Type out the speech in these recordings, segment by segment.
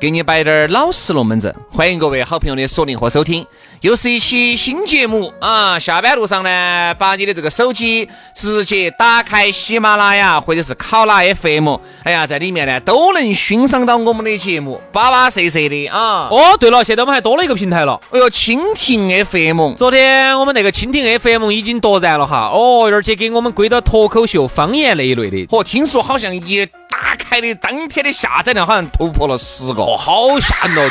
给你摆点儿老实龙门阵。欢迎各位好朋友的锁定和收听，又是一期新节目啊！下班路上呢，把你的这个手机直接打开喜马拉雅或者是考拉 FM，哎呀，在里面呢都能欣赏到我们的节目，巴巴适适的啊！哦，对了，现在我们还多了一个平台了。哎呦，蜻蜓 FM，昨天我们那个蜻蜓 FM 已经夺燃了哈，哦，而且给我们归到脱口秀方言那一类的。哦，听说好像一打开的当天的下载量好像突破了十个，哦，好吓人哦，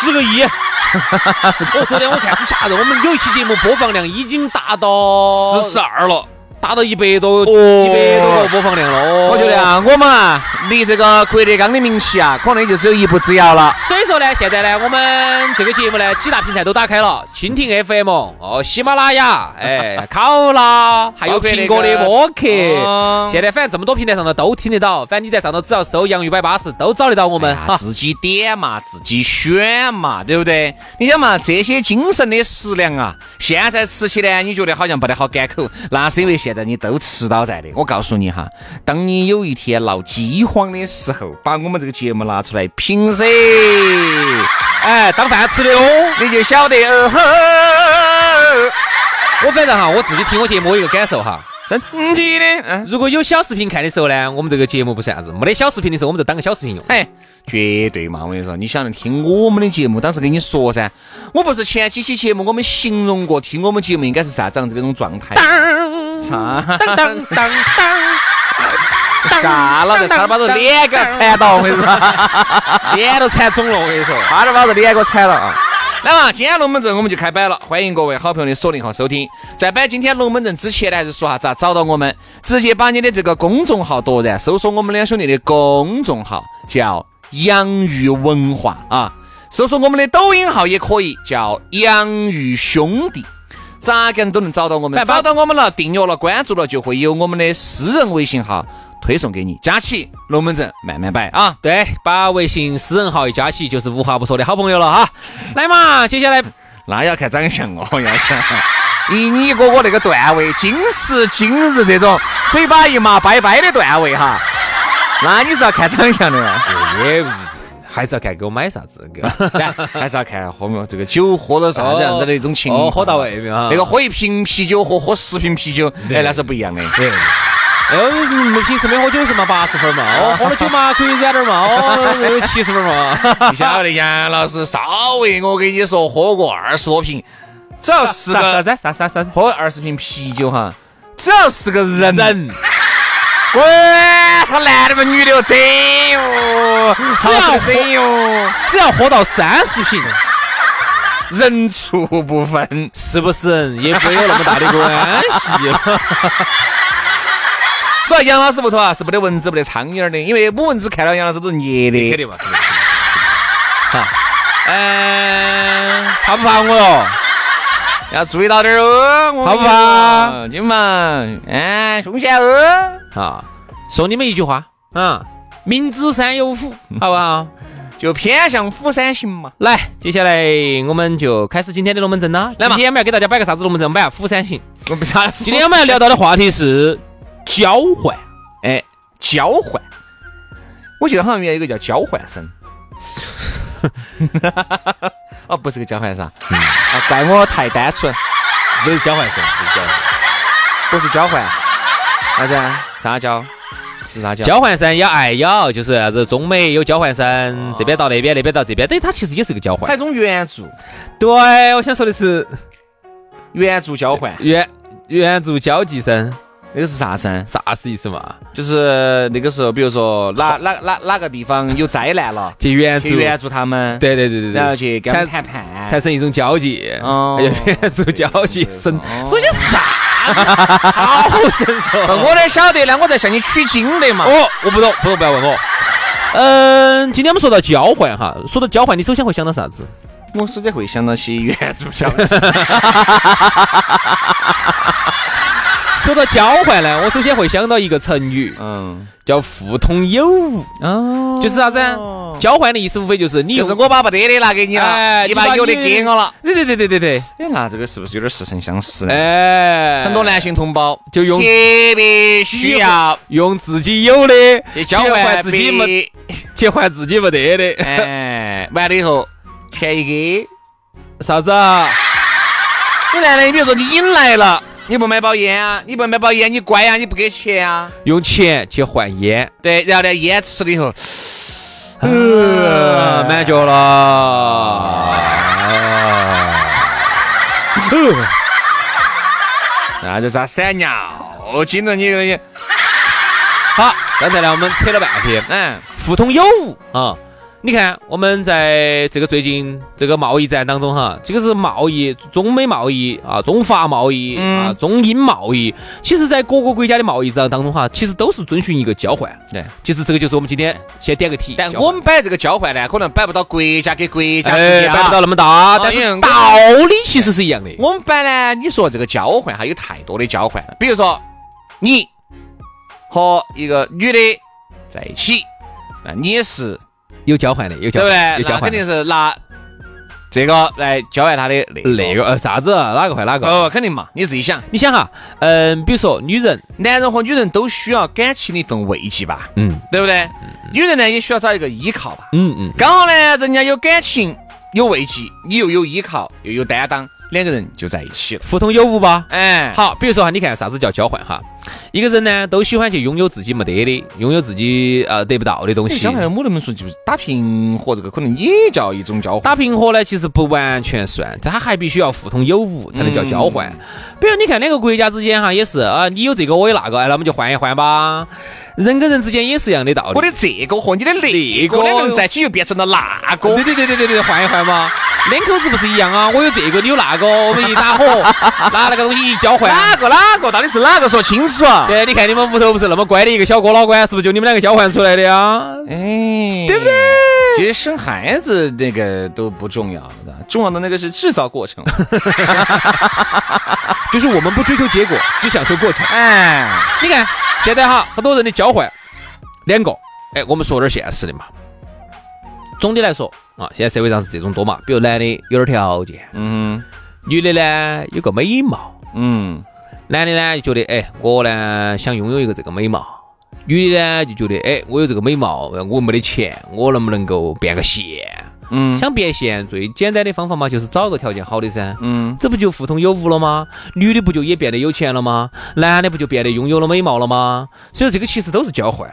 十个亿。我 昨天我看是吓人，我们有一期节目播放量已经达到四十二了。达到一百多，一百多个播放量了。哦，我觉得啊，我们啊，离这个郭德纲的名气啊，可能就只有一步之遥了。所以说呢，现在呢，我们这个节目呢，几大平台都打开了，蜻蜓 FM 哦，喜马拉雅，哎，考拉，还有苹果的播客。现在反正这么多平台上头都听得到，反正你在上头只要搜“洋芋摆巴士”，都找得到我们。自己点嘛，自己选嘛，对不对？你想嘛，这些精神的食粮啊，现在吃起呢，你觉得好像不得好赶口，那是因为。现在你都吃到在的，我告诉你哈，当你有一天闹饥荒的时候，把我们这个节目拿出来评噻，哎，当饭吃的哦，你就晓得哦。我反正哈，我自己听我节目有一个感受哈。神奇的，嗯，如果有小视频看的时候呢，我们这个节目不算啥子；没得小视频的时候，我们就当个小视频用。嘿，绝对嘛！我跟你说，你想听我们的节目，当时跟你说噻，我不是前几期节目我们形容过，听我们节目应该是啥子样子的那种状态？当当当当当，吓 了，差点把这脸给馋到，我跟你说，脸都馋肿了，我跟你说，差点把这脸给馋了啊！来嘛，今天龙门阵我们就开摆了，欢迎各位好朋友的锁定和收听。在摆今天龙门阵之前呢，还是说下咋找到我们？直接把你的这个公众号夺然搜索我们两兄弟的公众号，叫洋芋文化啊。搜索我们的抖音号也可以，叫洋芋兄弟，咋个都能找到我们。找到我们了，订阅了，关注了，就会有我们的私人微信号。推送给你，加起龙门阵慢慢摆啊！对，把微信私人号一加起，就是无话不说的好朋友了哈。来嘛，接下来 那要看长相哦，要是以你哥哥那个段位，今时今日这种嘴巴一麻拜拜的段位哈，那你是要看长相的嘛？也还是要看给我买啥子，还是要看喝没这个酒喝了啥子样子的一种情况，喝到位没有？那个喝一瓶啤酒和喝十瓶啤酒，哎，那是不一样的。对。哦，没平时没喝酒是嘛八十分嘛，哦，喝了酒嘛可以软点嘛，哦，七十分嘛。你晓得杨老师稍微我跟你说喝过二十多瓶，只要是个啥子啥啥啥喝二十瓶啤酒哈，只要是个人，管他男的嘛女的哟，真哟，只要真哟，只要喝到三十瓶，人畜不分，是不是也没有那么大的关系了。主要杨老师屋头啊是没得蚊子没得苍蝇的，因为母蚊子看到杨老师都是捏的。肯定嘛，好，嗯，怕不怕我哟？要注意到点哦，怕不怕？今嘛，哎，凶险哦。好，送你们一句话啊，明知山有虎，好不好？就偏向虎山行嘛。来，接下来我们就开始今天的龙门阵啦。来嘛，今天我们要给大家摆个啥子龙门阵？摆下虎山行。我不晓得。今天我们要聊到的话题是。交换，哎，交换，我记得好像原来有个叫交换生，哦，不是个交换生，啊，怪我太单纯，不是交换生，不是交换，不是交换，啥子？啥交？是啥交？交换生要爱咬，就是啥子？中美有交换生，这边到那边，那边到这边，等于它其实也是个交换，还一种援助。对，我想说的是援助交换，援。援助交际生，那个是啥生？啥子意思嘛？就是那个时候，比如说哪哪哪哪个地方有灾难了，去援助，去援助他们，对对对对对，然后去跟他们谈判，产生一种交际，哦 援助交际生，说些啥？好神兽，我哪晓得呢？我在向你取经的嘛。哦，我不懂，不懂不要问我。嗯，今天我们说到交换哈，说到交换，你首先会想到啥子？我首先会想到些援助交际。说到交换呢，我首先会想到一个成语，嗯，叫互通有无。哦，就是啥子？交换的意思无非就是你就是我把不得的拿给你了，哎你把有的给我了。对对对对对对。哎，那这个是不是有点似曾相识呢？哎，很多男性同胞就用特别需要用自己有的去交换自己没没，去换自己没得的。哎，完了以后钱一给，啥子啊？你来了，你比如说你引来了，你不买包烟啊，你不买包烟，你乖啊，你不给钱啊，用钱去换烟，对，然后呢，烟吃了以后，呃，满脚了。那就啥闪尿？进了你你，好，刚才呢我们扯了半天，嗯，互通有无啊。你看，我们在这个最近这个贸易战当中哈，这个是贸易，中美贸易啊，中法贸易啊，中英贸易。其实，在各个国家的贸易战当中哈，其实都是遵循一个交换。对，其实这个就是我们今天先点个题。但交换我们摆这个交换呢，可能摆不到国家给国家之哎间啊，摆不到那么大，但是道理其实是一样的。我们摆呢，你说这个交换还有太多的交换，比如说你和一个女的在一起，那你也是有交换的，有交对不换，对？有交换肯定。是拿这个来交换他的那那个呃啥子啊？哪个换哪个？哦，肯定嘛，你自己想，你想哈，嗯，比如说女人，男人和女人都需要感情的一份慰藉吧，嗯对不对？女人呢也需要找一个依靠吧。嗯嗯，刚好呢，人家有感情，有慰藉，你又有依靠，又有担当，两个人就在一起了。互通有无吧？哎，好，比如说哈，你看啥子叫交换哈？一个人呢，都喜欢去拥有自己没得的，拥有自己呃得不到的东西。交换，我能不能说就是打平和这个可能也叫一种交换？打平和呢，其实不完全算，它还必须要互通有无才能叫交换。比如你看两个国家之间哈，也是啊，你有这个我有那个，哎，那我们就换一换吧。人跟人之间也是一样的道理。我的这个和你的那那个个两个人在一起又变成了那个。对对对对对对，换一换嘛，两口子不是一样啊？我有这个，你有那个，我们一打火，拿那个东西一交换。哪个哪个到底是哪个？说清楚啊！对，你看你们屋头不是那么乖的一个小哥老倌，是不是就你们两个交换出来的呀？哎，对不对？其实生孩子那个都不重要的，重要的那个是制造过程。就是我们不追求结果，只享受过程。哎，你看现在哈，很多人的交换，两个，哎，我们说点现实的嘛。总的来说啊，现在社会上是这种多嘛，比如男的有点条件，嗯女的呢有个美貌，嗯，男的呢就觉得，哎，我呢想拥有一个这个美貌，女的呢就觉得，哎，我有这个美貌，我没得钱，我能不能够变个现？嗯想变现最简单的方法嘛，就是找个条件好的噻。嗯，这不就互通有无了吗？女的不就也变得有钱了吗？男的不就变得拥有了美貌了吗？所以这个其实都是交换。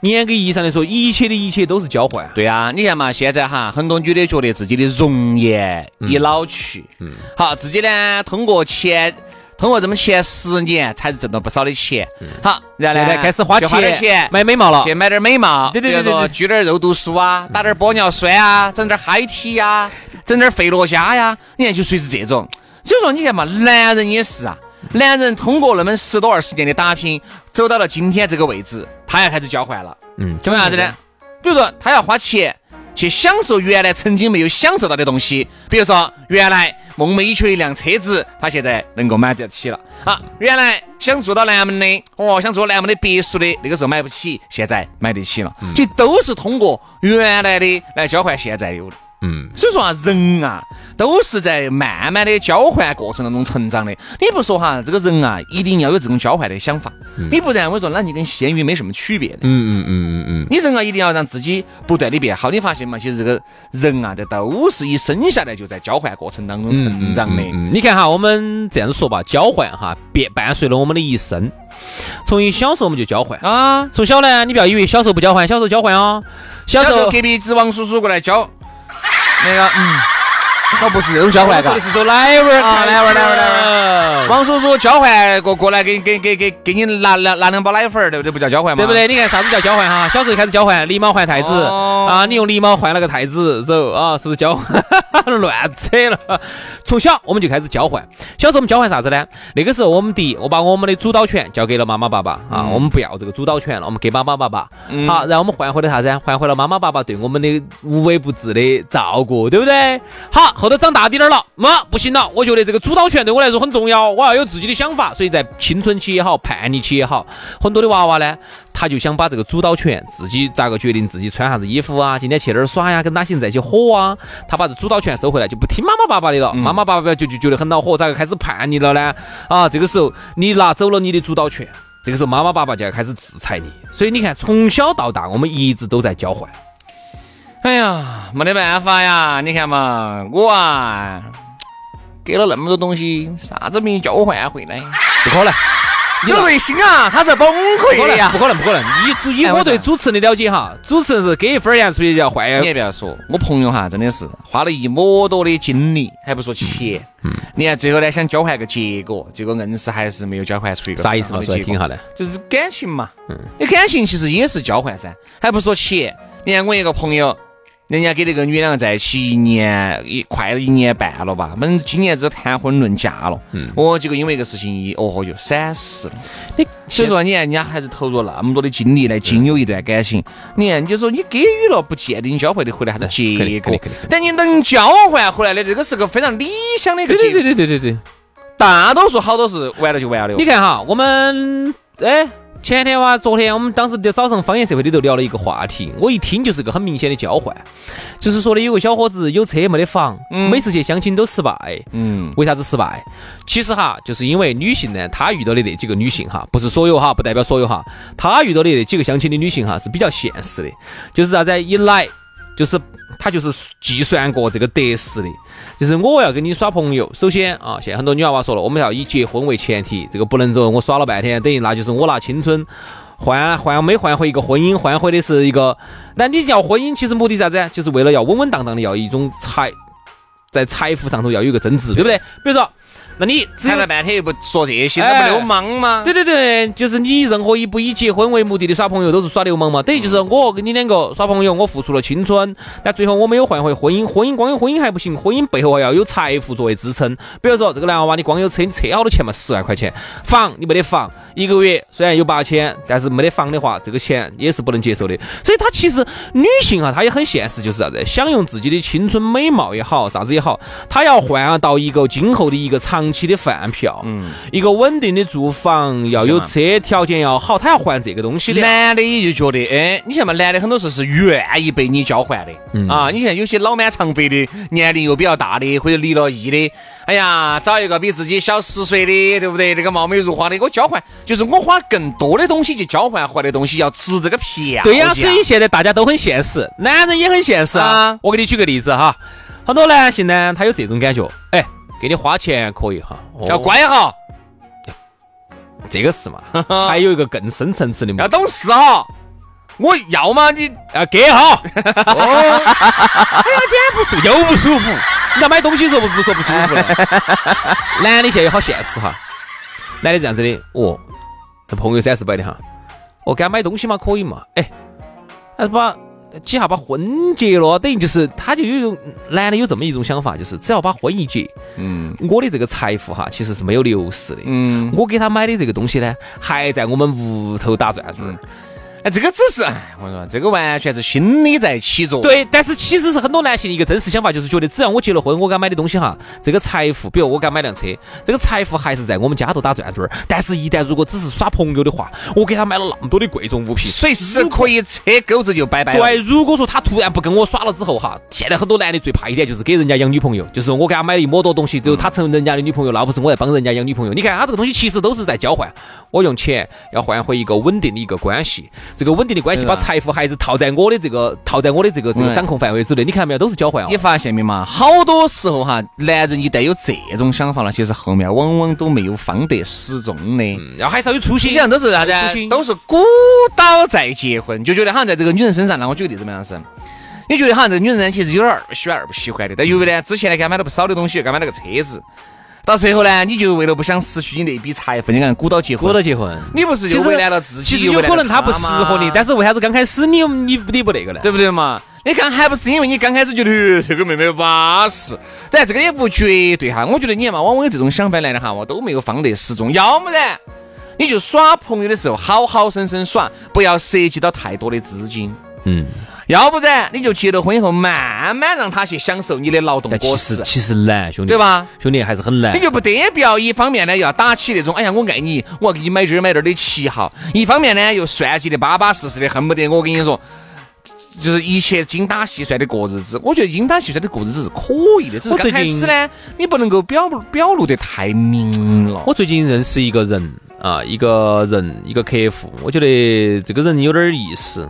严格意义上来说，一切的一切都是交换。对啊，你看嘛，现在哈，很多女的觉得自己的容颜已老去，嗯，好，自己呢通过前通过这么前十年才挣到不少的钱，好，然后呢开始花去花点钱买美貌了去。买点美貌，对对对比如说聚点肉毒素啊，打点玻尿酸啊，整点嗨体呀，整点费洛嘉呀，你看就属于是这种。所以说，你看嘛，男人也是啊，男人通过那么十多二十年的打拼，走到了今天这个位置，他要开始交换了。嗯，为啥子呢？比如说，他要花钱去享受原来曾经没有享受到的东西，比如说，原来梦寐以求的一辆车子，他现在能够买得起了啊。原来想住到南门的，哦，想住南门的别墅的，那个时候买不起，现在买得起了。其实都是通过原来的来交换现在有的。嗯，所以说啊，人啊，都是在慢慢的交换过程当中成长的。你不说哈，这个人啊，一定要有这种交换的想法，你不然我说那你跟咸鱼没什么区别的。嗯嗯嗯嗯嗯，你人啊，一定要让自己不断的变好。你发现嘛？其实这个人啊，这都是一生下来就在交换过程当中成长的。嗯，你看哈，我们这样子说吧，交换哈，伴伴随了我们的一生。从一小时候我们就交换啊，从小呢，你不要以为小时候不交换，小时候交换哦。小时候小时候隔壁子王叔叔过来交那个，嗯，哦，不是这种交换，说的是走奶娃儿啊奶娃儿奶娃儿奶儿王叔叔交换过过来给给给给给你拿拿拿两包奶粉儿，对不对？不叫交换吗？对不？对？你看啥子叫交换哈？小时候开始交换，狸猫换太子、哦啊，你用狸猫换了个太子走啊，是不是交换？乱扯了。从小我们就开始交换，小时候我们交换啥子呢？那个时候我们第一，我把我们的主导权交给了妈妈爸爸啊，我们不要这个主导权了，我们给妈妈爸爸。好，然后我们换回了啥子？换回了妈妈爸爸对我们的无微不至的照顾，对不对？好，后头长大点儿了，妈不行了，我觉得这个主导权对我来说很重要，我要有自己的想法，所以在青春期也好，叛逆期也好，很多的娃娃呢，他就想把这个主导权自己咋个决定自己穿啥子衣服啊，今天去哪儿耍呀，跟哪些人在一起火啊，他把这主导权收回来，就不听妈妈爸爸的了，妈妈爸爸就就觉得很恼火，咋个开始叛逆了呢？啊，这个时候你拿走了你的主导权。这个时候，妈妈爸爸就要开始制裁你，所以你看，从小到大，我们一直都在交换。哎呀，没得办法呀！你看嘛，我啊，给了那么多东西，啥子名交换回来？不可能，你的内心啊，他是崩溃的呀不！可能，不可能。以主以哎我我对主持人的了解哈，主持人是给一分钱出去就要换你也不要说，我朋友哈，真的是花了一抹多的精力，还不说钱。嗯，你看最后呢，想交换个结果，结果硬是还是没有交换出一个啥意思嘛？说来听哈。下呢。就是感情嘛，嗯，你感情其实也是交换噻，还不说钱。你看我一个朋友，人家跟那个女两个在一起一年一快一年半了吧，反正今年子谈婚论嫁了，嗯，哦，结果因为一个事情一哦哟就闪失了。你所以说，你看人家还是投入了那么多的精力来经有一段感情，你看，你就说你给予了，不见得你交换的回来还是结果但你能交换回来的，这个是个非常理想的一个结果。对对对对对对对。大多数好多是完了就完了哟。你看哈，我们哎，前天哇，昨天我们当时在早上方言社会里头聊了一个话题，我一听就是个很明显的交换，就是说的有个小伙子有车没得房，每次去相亲都失败。嗯，为啥子失败？其实哈，就是因为女性呢，她遇到的那几个女性哈，不是所有哈，不代表所有哈，她遇到的那几个相亲的女性哈是比较现实的，就是啥子？一来就是她就是计算过这个得失的，就是我要跟你耍朋友，首先啊，现在很多女娃娃说了，我们要以结婚为前提，这个不能说我耍了半天，等于那就是我拿青春。换 换没换回一个婚姻，换回的是一个。那你要婚姻，其实目的啥子？就是为了要稳稳当当的，要一种财，在财富上头要有一个增值，对不对？比如说，那你谈了半天又不说这些，那哎不流氓吗？对对对，就是你任何一不以结婚为目的的耍朋友都是耍流氓嘛。等于就是我跟你两个耍朋友，我付出了青春，但最后我没有换回婚姻。婚姻光有婚姻还不行，婚姻背后还要有财富作为支撑。比如说这个男娃娃，你光有车，你车好多钱嘛？十万块钱，房你没得房，一个月虽然有八千，但是没得房的话，这个钱也是不能接受的。所以她其实女性啊，她也很现实，就是啥子，享用自己的青春美貌也好，啥子也好，她要换到一个今后的一个长期的饭票，嗯，一个稳定的住房，要有车，条件要好，他要换这个东西的。男的也就觉得，哎，你像嘛，男的很多时候是愿意被你交换的、嗯啊。你像有些老满长肥的，年龄又比较大的，或者离了异的，哎呀，找一个比自己小十岁的，对不对？那个貌美如花的，给我交换，就是我花更多的东西去交换回来的东西，要值这个票价。对呀，所以现在大家都很现实，男人也很现实啊啊。我给你举个例子哈，很多男性呢，他有这种感觉，哎，给你花钱可以哈，哦要乖哈，这个是嘛？还有一个更深层次的目的，要懂事哈。我要嘛，你要给哈。哦，哎呀，今天不舒服，又不舒服。你要买东西的时候不不说不舒服了。男的现在好现实哈，男的这样子的，哦，这朋友三四百的哈，我给他买东西嘛，可以嘛？哎，还是把几下把婚结了，等于就是他就有男的有这么一种想法，就是只要把婚一结，嗯我的这个财富哈其实是没有流失的。嗯，我给他买的这个东西呢，还在我们屋头打转转。哎，这个只是，哎，我说这个完全是心理在起作用。对，但是其实是很多男性的一个真实想法，就是觉得只要我结了婚，我给他买的东西哈，这个财富，比如我给他买辆车，这个财富还是在我们家头打转转儿。但是，一旦如果只是耍朋友的话，我给他买了那么多的贵重物品，随时可以扯钩子就拜拜。对，如果说他突然不跟我耍了之后哈，现在很多男的最怕一点就是给人家养女朋友，就是我给他买了一么多东西，最后他成人家的女朋友，那不是我在帮人家养女朋友？你看他这个东西其实都是在交换，我用钱要换回一个稳定的一个关系，这个稳定的关系把财富还是套在我的这个套在我的这个这个嗯掌控范围之内。你看到没有，都是交换你哦。发现没嘛？好多时候哈，男人一旦有这种想法了，其实后面往往都没有方得始终的。然后还是要有初心你，想都是啥子啊初心？都是鼓捣在结婚，就觉得好像在这个女人身上呢。我举个例子嘛，样是你觉得好像这个女人呢，其实有点儿喜欢二不喜欢的。但由于呢，之前呢给她买了不少的东西，给她买了个车子，到最后呢，你就为了不想失去你那笔财富，你看鼓捣结婚，鼓捣结婚，你不是就为难了自己？其实有可能他不适合你，但是为啥子刚开始你你你不那个呢？对不对嘛？你看还不是因为你刚开始觉得这个妹妹巴适，但这个也不绝对哈。我觉得你嘛，往往有这种想法来的哈，我都没有放得实重。要么然你就耍朋友的时候好好生生耍，不要涉及到太多的资金。嗯。要不然你就结了婚以后，慢慢让他去享受你的劳动果实。其实难，兄弟，对吧？兄弟还是很难。你就不得不要一方面呢，要打起那种，哎呀，我爱你，我要给你买这儿买那儿的旗号；一方面呢，又算计的巴巴适适的，恨不得我跟你说，就是一切精打细算的过日子。我觉得精打细算的过日子是可以的，只是刚开始呢，你不能够表表露得太明了。我最近认识一个人啊，一个人，一个客户，我觉得这个人有点意思。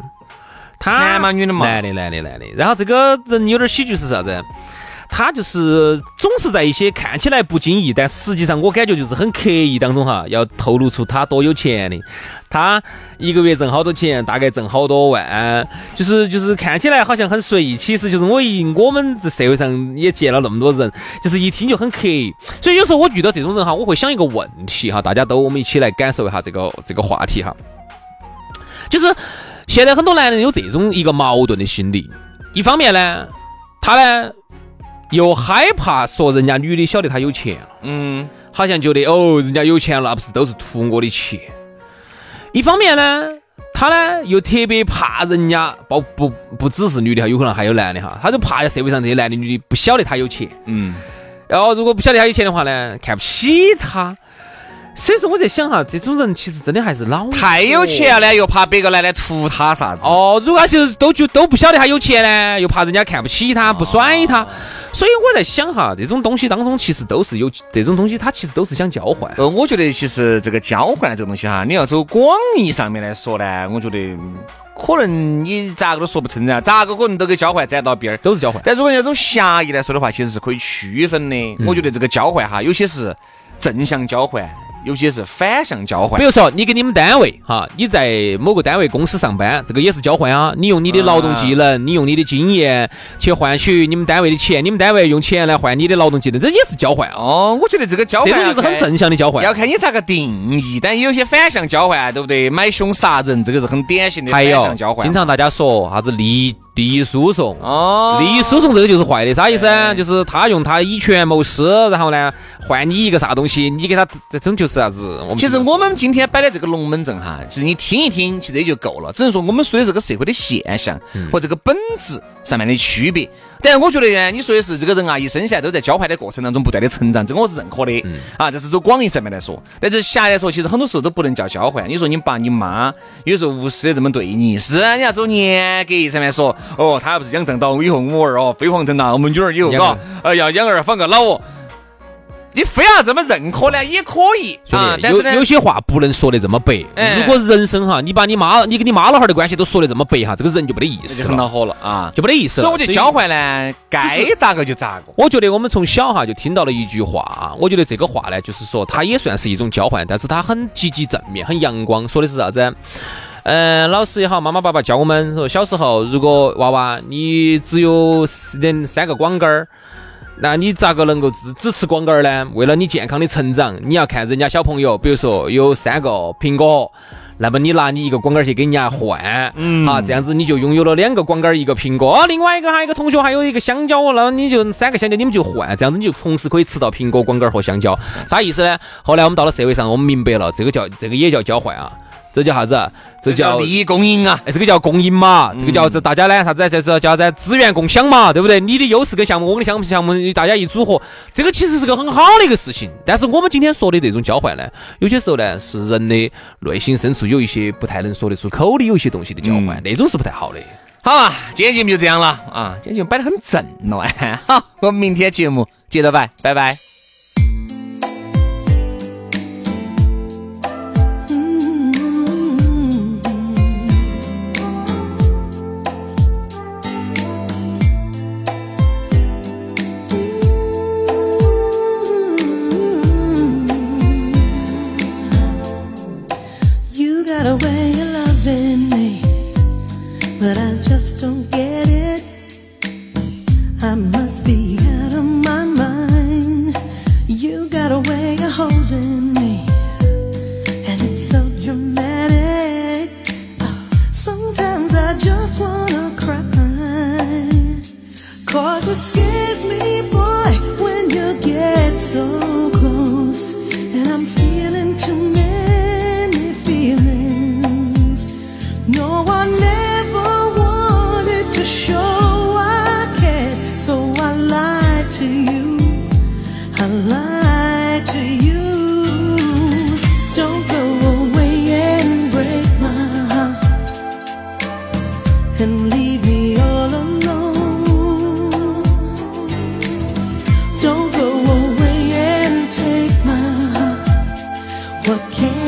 他男嘛女的嘛，男的男的男的。然后这个人有点喜剧是啥子？他就是总是在一些看起来不经意，但实际上我感觉就是很刻意当中哈，要透露出他多有钱的。他一个月挣好多钱，大概挣好多万，就是就是看起来好像很随意，其实就是我一我们这社会上也见了那么多人，就是一听就很刻意。所以有时候我遇到这种人哈，我会想一个问题哈，大家都我们一起来感受一下这个这个话题哈，就是。现在很多男人有这种一个矛盾的心理，一方面呢，他呢又害怕说人家女的晓得他有钱嗯，好像觉得哦，人家有钱了，不是都是图我的钱。一方面呢，他呢又特别怕人家，包不不只是女的哈，有可能还有男的哈，他就怕社会上这些男的女的不晓得他有钱，嗯，然后如果不晓得他有钱的话呢，看不起他。所以说我在想哈，这种人其实真的还是老太有钱了，又怕别个来来图他啥子。哦，如果是都就都不晓得他有钱呢，又怕人家看不起他，不甩他。所以我在想哈，这种东西当中其实都是有这种东西，他其实都是想交换。呃，我觉得其实这个交换这个东西哈，你要走广义上面来说呢，我觉得可能你咋个都说不成啊，咋个可能都给交换沾到边儿，都是交换。但如果要从狭义来说的话，其实是可以区分的。我觉得这个交换哈，有些是正向交换。有些是反向交换，比如说你给你们单位哈，你在某个单位公司上班，这个也是交换啊。你用你的劳动技能，你用你的经验去换取你们单位的钱，你们单位用钱来换你的劳动技能，这也是交换哦。我觉得这个交换这个就是很正向的交换，要看你咋个定义。但有些反向交换，对不对？买凶杀人，这个是很典型的反向交换。经常大家说啥子利益。利益输送哦，利益输送这个就是坏的，啥意思？就是他用他以权谋私，然后呢换你一个啥东西，你给他这种就是啥子？其实我们今天摆的这个龙门阵哈，其实你听一听，其实也就够了。只能说我们说的这个社会的现象和这个本质上面的区别。但我觉得呢，你说的是这个人啊，一生下来都在交换的过程当中不断的成长，这个我是认可的。啊，这是走广义上面来说，但是狭义来说，其实很多时候都不能叫交换。你说你爸你妈有时候无私的这么对你，是啊你要走严格上面说。哦，他要不是养正到以后我儿哦飞黄腾达，我们女儿以后嘎，呃要养儿防个老哦。你非要这么认可呢，也可以啊。但是有有些话不能说的这么白。如果人生哈，你把你妈，你跟你妈老汉儿的关系都说的这么白哈，这个人就没得意思，很恼火了啊，就没得意思。所以我觉得交换呢，该咋个就咋个。我觉得我们从小哈就听到了一句话，我觉得这个话呢，就是说它也算是一种交换，但是它很积极正面，很阳光。说的是啥子？嗯，老师也好，妈妈爸爸教我们说，小时候如果娃娃你只有两三个广杆儿，那你咋个能够只只吃光杆儿呢？为了你健康的成长，你要看人家小朋友，比如说有三个苹果，那么你拿你一个光杆儿去给人家换，嗯，啊，这样子你就拥有了两个光杆儿一个苹果。另外一个还有一个同学还有一个香蕉，那么你就三个香蕉你们就换，这样子你就同时可以吃到苹果、光杆儿和香蕉。啥意思呢？后来我们到了社会上，我们明白了，这个叫这个也叫交换啊。这叫啥子？这叫利益共赢啊！哎，这个叫共赢嘛，这个叫这大家呢啥子？这是叫在资源共享嘛，对不对？你的优势跟项目，我的项目项目，大家一组合，这个其实是个很好的一个事情。但是我们今天说的这种交换呢，有些时候呢是人的内心深处有一些不太能说得出口的有些东西的交换，那种是不太好的。好啊，今天节目就这样了啊，今天节目摆得很正了。好，我们明天节目接着摆，拜拜。What can